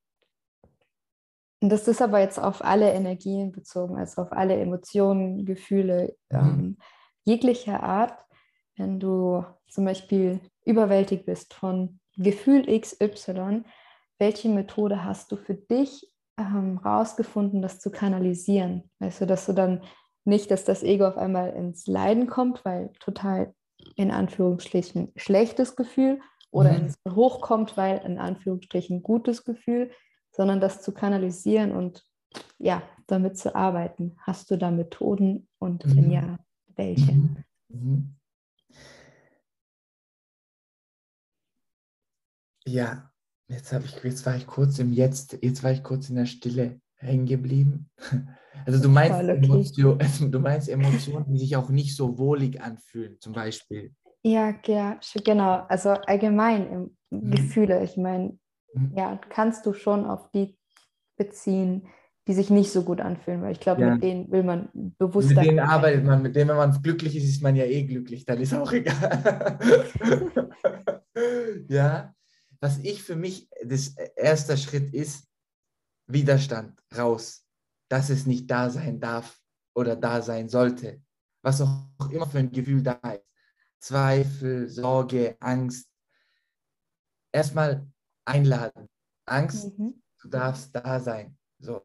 und das ist aber jetzt auf alle Energien bezogen, also auf alle Emotionen, Gefühle Mhm. ähm, jeglicher Art. Wenn du zum Beispiel überwältigt bist von Gefühl XY, welche Methode hast du für dich ähm, rausgefunden, das zu kanalisieren? Weißt du, dass du dann nicht, dass das Ego auf einmal ins Leiden kommt, weil total in Anführungsstrichen schlechtes Gefühl oder Mhm. ins Hochkommt, weil in Anführungsstrichen gutes Gefühl, sondern das zu kanalisieren und ja, damit zu arbeiten. Hast du da Methoden und wenn Mhm. ja, welche? Mhm. Mhm. Ja, jetzt ich, jetzt war ich kurz im Jetzt, jetzt war ich kurz in der Stille hängen geblieben. (laughs) Also du meinst. Emotion, (laughs) du meinst Emotionen, die sich auch nicht so wohlig anfühlen, zum Beispiel. Ja, ja, genau. Also allgemein im Mhm. Gefühle. Ich meine, Mhm. ja, kannst du schon auf die beziehen, die sich nicht so gut anfühlen, weil ich glaube, Ja. mit denen will man Mit bewusster. denen arbeitet man, mit denen, wenn man glücklich ist, ist man ja eh glücklich, dann ist auch (laughs) egal. ja, was ich für mich, das erste Schritt ist, Widerstand raus, dass es nicht da sein darf oder da sein sollte, was auch immer für ein Gefühl da ist. Zweifel, Sorge, Angst. Erstmal einladen. Angst, Mhm. du darfst da sein. So.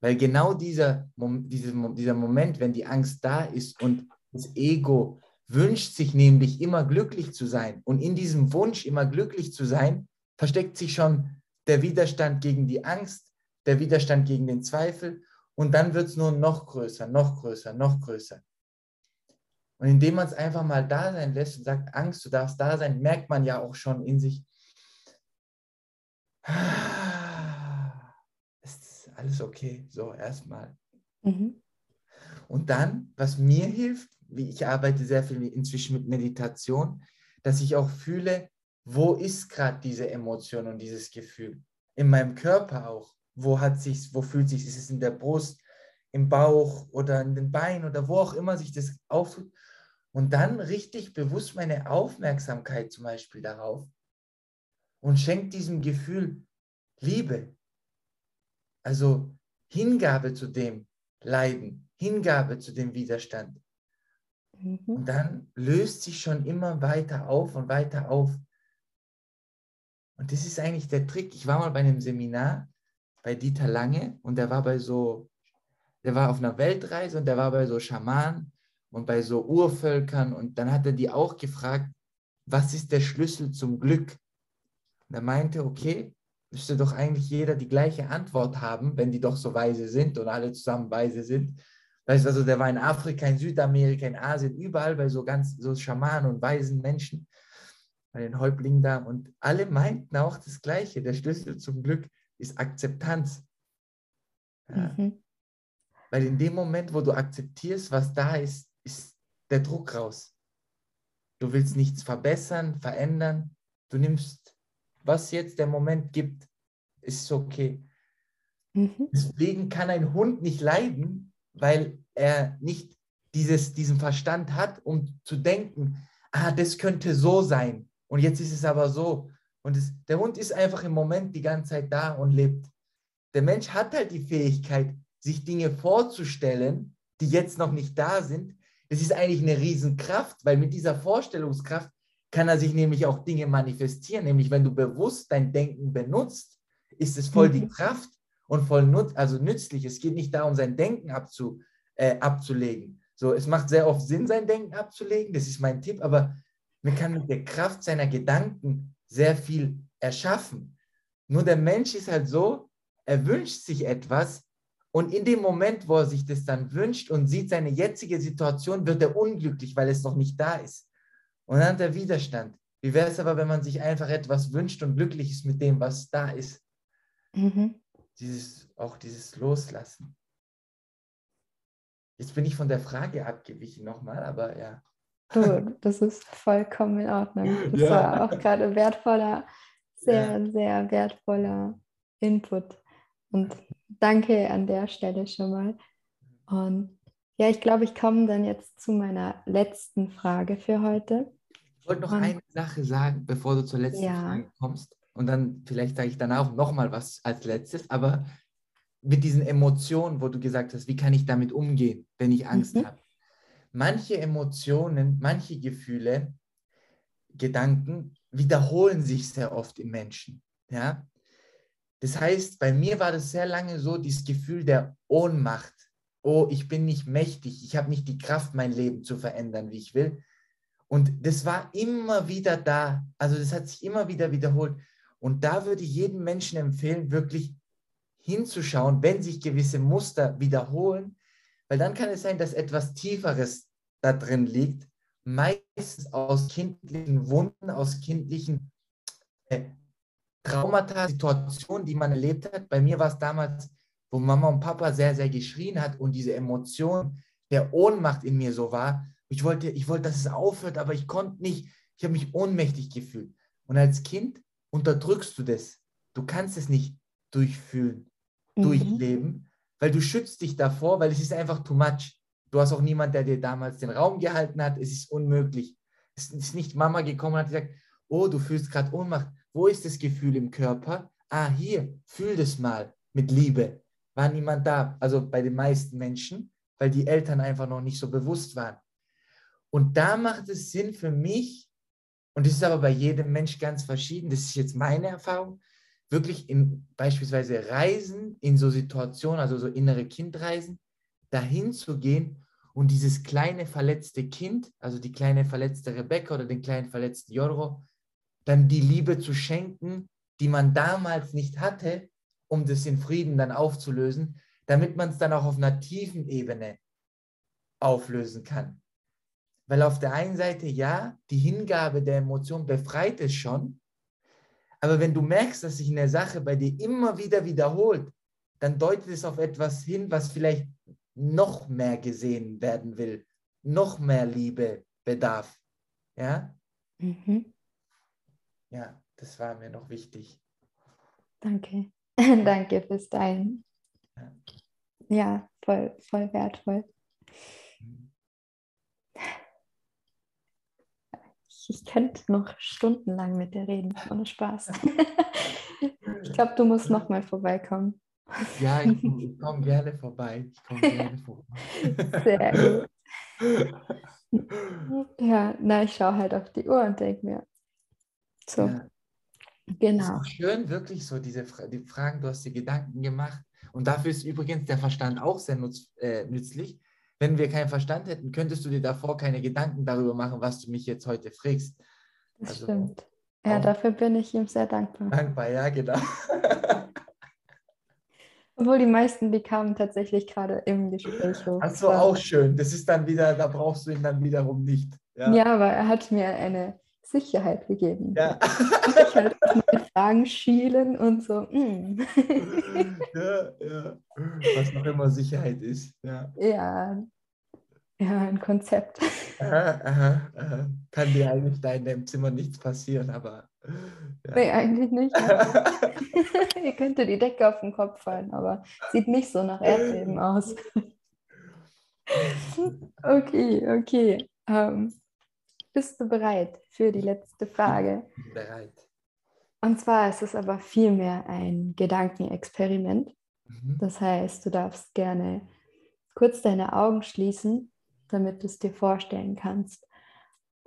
Weil genau dieser, Mom- diese, Mo- dieser Moment, wenn die Angst da ist und das Ego wünscht sich nämlich immer glücklich zu sein und in diesem Wunsch immer glücklich zu sein, versteckt sich schon der Widerstand gegen die Angst, der Widerstand gegen den Zweifel und dann wird es nur noch größer, noch größer, noch größer. Und indem man es einfach mal da sein lässt und sagt, Angst, du darfst da sein, merkt man ja auch schon in sich, es ist alles okay, so erstmal. Mhm. Und dann, was mir hilft, ich arbeite sehr viel inzwischen mit Meditation, dass ich auch fühle, wo ist gerade diese Emotion und dieses Gefühl? In meinem Körper auch. Wo hat sich's, wo fühlt sich, ist es in der Brust, im Bauch oder in den Beinen oder wo auch immer sich das auftut. Und dann richtig bewusst meine Aufmerksamkeit zum Beispiel darauf und schenkt diesem Gefühl Liebe. Also Hingabe zu dem Leiden, Hingabe zu dem Widerstand. Mhm. Und dann löst sich schon immer weiter auf und weiter auf. Und das ist eigentlich der Trick. Ich war mal bei einem Seminar bei Dieter Lange und der war bei so, der war auf einer Weltreise und der war bei so Schamanen und bei so Urvölkern und dann hat er die auch gefragt, was ist der Schlüssel zum Glück? Und er meinte, okay, müsste doch eigentlich jeder die gleiche Antwort haben, wenn die doch so weise sind und alle zusammen weise sind. Weißt du, also der war in Afrika, in Südamerika, in Asien, überall bei so ganz so Schamanen und weisen Menschen, bei den Häuptlingen da. Und alle meinten auch das Gleiche. Der Schlüssel zum Glück ist Akzeptanz. Ja. Mhm. Weil in dem Moment, wo du akzeptierst, was da ist, ist der Druck raus. Du willst nichts verbessern, verändern. Du nimmst, was jetzt der Moment gibt, ist okay. Mhm. Deswegen kann ein Hund nicht leiden, weil er nicht dieses, diesen Verstand hat, um zu denken, ah, das könnte so sein. Und jetzt ist es aber so. Und es, der Hund ist einfach im Moment die ganze Zeit da und lebt. Der Mensch hat halt die Fähigkeit, sich Dinge vorzustellen, die jetzt noch nicht da sind. Das ist eigentlich eine Riesenkraft, weil mit dieser Vorstellungskraft kann er sich nämlich auch Dinge manifestieren. Nämlich, wenn du bewusst dein Denken benutzt, ist es voll mhm. die Kraft und voll nutz, also nützlich. Es geht nicht darum, sein Denken abzu, äh, abzulegen. So, es macht sehr oft Sinn, sein Denken abzulegen. Das ist mein Tipp, aber man kann mit der Kraft seiner Gedanken sehr viel erschaffen. Nur der Mensch ist halt so, er wünscht sich etwas und in dem Moment, wo er sich das dann wünscht und sieht seine jetzige Situation, wird er unglücklich, weil es noch nicht da ist. Und dann hat er Widerstand. Wie wäre es aber, wenn man sich einfach etwas wünscht und glücklich ist mit dem, was da ist? Mhm. Dieses, auch dieses Loslassen. Jetzt bin ich von der Frage abgewichen nochmal, aber ja. Du, das ist vollkommen in Ordnung. (laughs) Das ja. war auch gerade wertvoller, sehr, ja. sehr wertvoller Input. Und danke an der Stelle schon mal. Und ja, ich glaube, ich komme dann jetzt zu meiner letzten Frage für heute. Ich wollte noch Und, eine Sache sagen, bevor du zur letzten ja. Frage kommst. Und dann vielleicht sage ich danach noch mal was als letztes. Aber mit diesen Emotionen, wo du gesagt hast, wie kann ich damit umgehen, wenn ich Angst mhm. habe? Manche Emotionen, manche Gefühle, Gedanken wiederholen sich sehr oft im Menschen. Ja? Das heißt, bei mir war das sehr lange so, dieses Gefühl der Ohnmacht. Oh, ich bin nicht mächtig, ich habe nicht die Kraft, mein Leben zu verändern, wie ich will. Und das war immer wieder da. Also das hat sich immer wieder wiederholt. Und da würde ich jedem Menschen empfehlen, wirklich hinzuschauen, wenn sich gewisse Muster wiederholen, weil dann kann es sein, dass etwas Tieferes da drin liegt, meistens aus kindlichen Wunden, aus kindlichen äh, Traumata, Situationen, die man erlebt hat. Bei mir war es damals, wo Mama und Papa sehr, sehr geschrien hat und diese Emotion der Ohnmacht in mir so war. Ich wollte, ich wollte, dass es aufhört, aber ich konnte nicht. Ich habe mich ohnmächtig gefühlt. Und als Kind unterdrückst du das. Du kannst es nicht durchfühlen, mhm. durchleben, weil du schützt dich davor, weil es ist einfach too much. Du hast auch niemand, der dir damals den Raum gehalten hat. Es ist unmöglich. Es ist nicht Mama gekommen und hat gesagt, oh, du fühlst gerade Ohnmacht. Wo ist das Gefühl im Körper? Ah, hier, fühl das mal mit Liebe. War niemand da, also bei den meisten Menschen, weil die Eltern einfach noch nicht so bewusst waren. Und da macht es Sinn für mich, und das ist aber bei jedem Mensch ganz verschieden, das ist jetzt meine Erfahrung, wirklich in beispielsweise Reisen, in so Situationen, also so innere Kindreisen, dahin zu gehen und dieses kleine verletzte Kind, also die kleine verletzte Rebecca oder den kleinen verletzten Jorro, dann die Liebe zu schenken, die man damals nicht hatte, um das in Frieden dann aufzulösen, damit man es dann auch auf einer tiefen Ebene auflösen kann. Weil auf der einen Seite, ja, die Hingabe der Emotion befreit es schon, aber wenn du merkst, dass sich eine Sache bei dir immer wieder wiederholt, dann deutet es auf etwas hin, was vielleicht noch mehr gesehen werden will, noch mehr Liebe bedarf. Ja? Mhm. Ja, das war mir noch wichtig. Danke. (laughs) Danke fürs Teilen. Ja, ja voll, voll wertvoll. Ich, könnte noch stundenlang mit dir reden, ohne Spaß. (laughs) ich glaube, du musst noch mal vorbeikommen. Ja, ich, ich komme gerne vorbei. Ich komme gerne (laughs) vorbei. Sehr gut. (laughs) Ja, na, ich schaue halt auf die Uhr und denke mir, so. Ja. Genau. schön, wirklich so diese die Fragen, du hast dir Gedanken gemacht. Und dafür ist übrigens der Verstand auch sehr nutz, äh, nützlich. Wenn wir keinen Verstand hätten, könntest du dir davor keine Gedanken darüber machen, was du mich jetzt heute fragst. Das also, stimmt. Ja, dafür bin ich ihm sehr dankbar. Dankbar, ja, genau. (laughs) Obwohl die meisten, die kamen tatsächlich gerade im Gespräch hoch. Ach so, auch schön. Das ist dann wieder, da brauchst du ihn dann wiederum nicht. Ja, ja aber er hat mir eine Sicherheit gegeben. Ja. Ich halt meine Fragen schielen und so. Mm. (laughs) ja, ja. Was noch immer Sicherheit ist. Ja, ja, ja, ein Konzept. aha, aha, aha. Kann dir eigentlich da in deinem Zimmer nichts passieren, aber. Ja. Nee, eigentlich nicht. (laughs) (laughs) Ihr könnte die Decke auf den Kopf fallen, aber sieht nicht so nach Erdbeben aus. okay, okay. Ähm, bist du bereit für die letzte Frage? Bereit. Und zwar ist es aber vielmehr ein Gedankenexperiment. Mhm. Das heißt, du darfst gerne kurz deine Augen schließen, damit du es dir vorstellen kannst.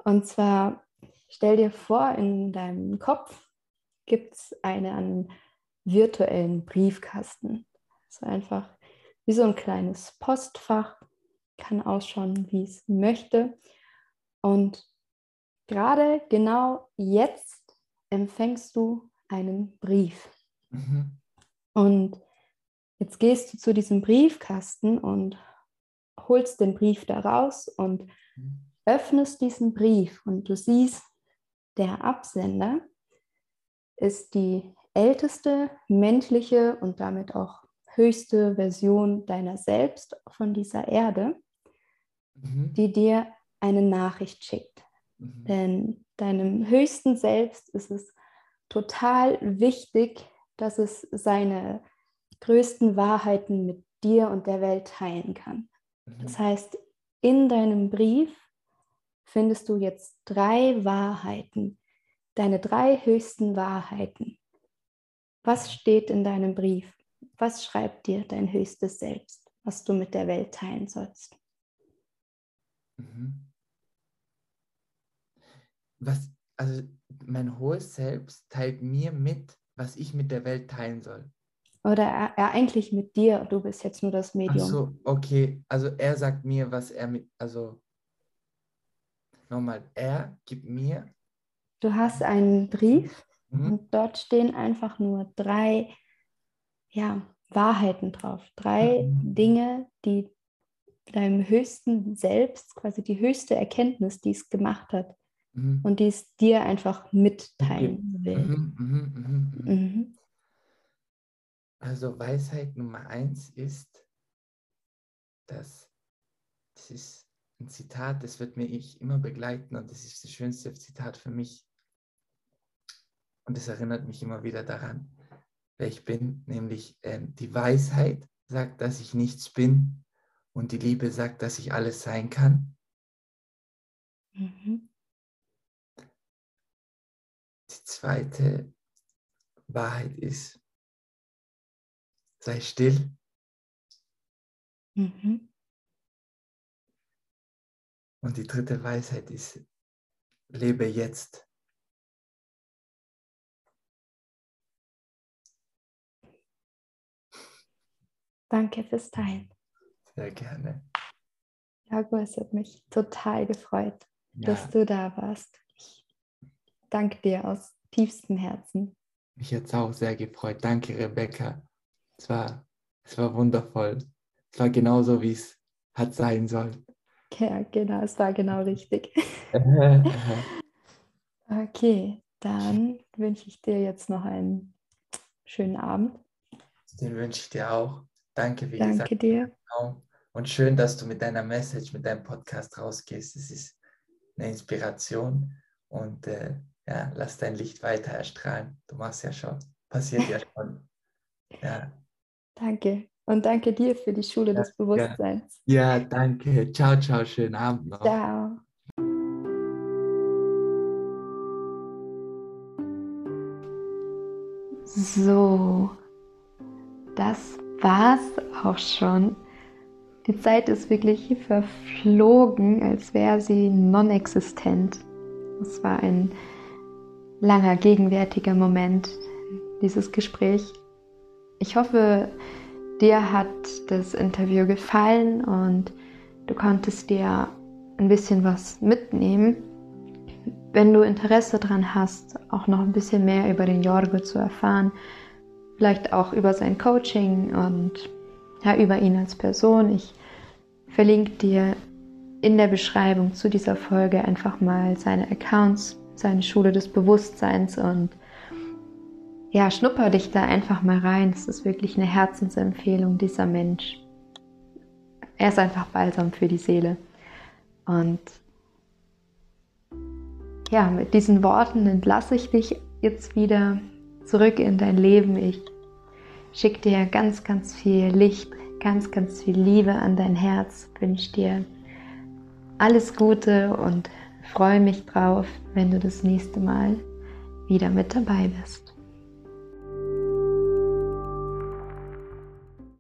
Und zwar stell dir vor, in deinem Kopf gibt es einen virtuellen Briefkasten. Also einfach wie so ein kleines Postfach, kann ausschauen, wie es möchte. Und gerade genau jetzt empfängst du einen Brief. Mhm. Und jetzt gehst du zu diesem Briefkasten und holst den Brief da raus und öffnest diesen Brief und du siehst, der Absender ist die älteste menschliche und damit auch höchste Version deiner selbst von dieser Erde, Mhm. die dir eine Nachricht schickt. Mhm. Denn deinem höchsten Selbst ist es total wichtig, dass es seine größten Wahrheiten mit dir und der Welt teilen kann. Das Mhm. heißt, in deinem Brief findest du jetzt drei Wahrheiten, deine drei höchsten Wahrheiten. Was steht in deinem Brief? Was schreibt dir dein höchstes Selbst, was du mit der Welt teilen sollst? Mhm. Was, also mein hohes Selbst teilt mir mit, was ich mit der Welt teilen soll. Oder er, er eigentlich mit dir, du bist jetzt nur das Ach Medium. so, okay. Also er sagt mir, was er mit, also nochmal, er gibt mir. Du hast einen Brief Mhm. und dort stehen einfach nur drei ja, Wahrheiten drauf. Drei Mhm. Dinge, die deinem höchsten Selbst, quasi die höchste Erkenntnis, die es gemacht hat Mhm. und die es dir einfach mitteilen will. Mhm, mhm, mhm, mhm. Mhm. Also Weisheit Nummer eins ist, dass das ist ein Zitat, das wird mir ich immer begleiten und das ist das schönste Zitat für mich. Und es erinnert mich immer wieder daran, wer ich bin, nämlich ähm, die Weisheit sagt, dass ich nichts bin und die Liebe sagt, dass ich alles sein kann. Mhm. Die zweite Wahrheit ist, sei still. Mhm. Und die dritte Weisheit ist, lebe jetzt. Danke fürs Teilen. Sehr gerne. Jago, es hat mich total gefreut, Ja, dass du da warst. Ich danke dir aus tiefstem Herzen. mich hat es auch sehr gefreut. Danke, Rebecca. Es war, es war wundervoll. Es war genauso, wie es hat sein sollen. Ja, genau, es war genau richtig. (laughs) Okay, dann wünsche ich dir jetzt noch einen schönen Abend. Den wünsche ich dir auch. Danke, wie Danke gesagt. dir. Genau. Und schön, dass du mit deiner Message, mit deinem Podcast rausgehst. Es ist eine Inspiration und äh, ja, lass dein Licht weiter erstrahlen. Du machst ja schon, passiert ja schon. (laughs) Ja, Danke. Und danke dir für die Schule des Bewusstseins. ja danke. Ciao, ciao, schönen Abend noch. Ciao. So, das war's auch schon. Die Zeit ist wirklich verflogen, als wäre sie non-existent. Es war ein langer, gegenwärtiger Moment, dieses Gespräch. Ich hoffe, dir hat das Interview gefallen und du konntest dir ein bisschen was mitnehmen. Wenn du Interesse daran hast, auch noch ein bisschen mehr über den Jorgo zu erfahren, vielleicht auch über sein Coaching und ja, über ihn als Person, ich verlinke dir in der Beschreibung zu dieser Folge einfach mal seine Accounts, seine Schule des Bewusstseins und ja, schnupper dich da einfach mal rein. Es ist wirklich eine Herzensempfehlung, dieser Mensch. Er ist einfach balsam für die Seele. Und ja, mit diesen Worten entlasse ich dich jetzt wieder zurück in dein Leben. Ich schicke dir ganz, ganz viel Licht, ganz, ganz viel Liebe an dein Herz. Wünsche dir alles Gute und freue mich drauf, wenn du das nächste Mal wieder mit dabei bist.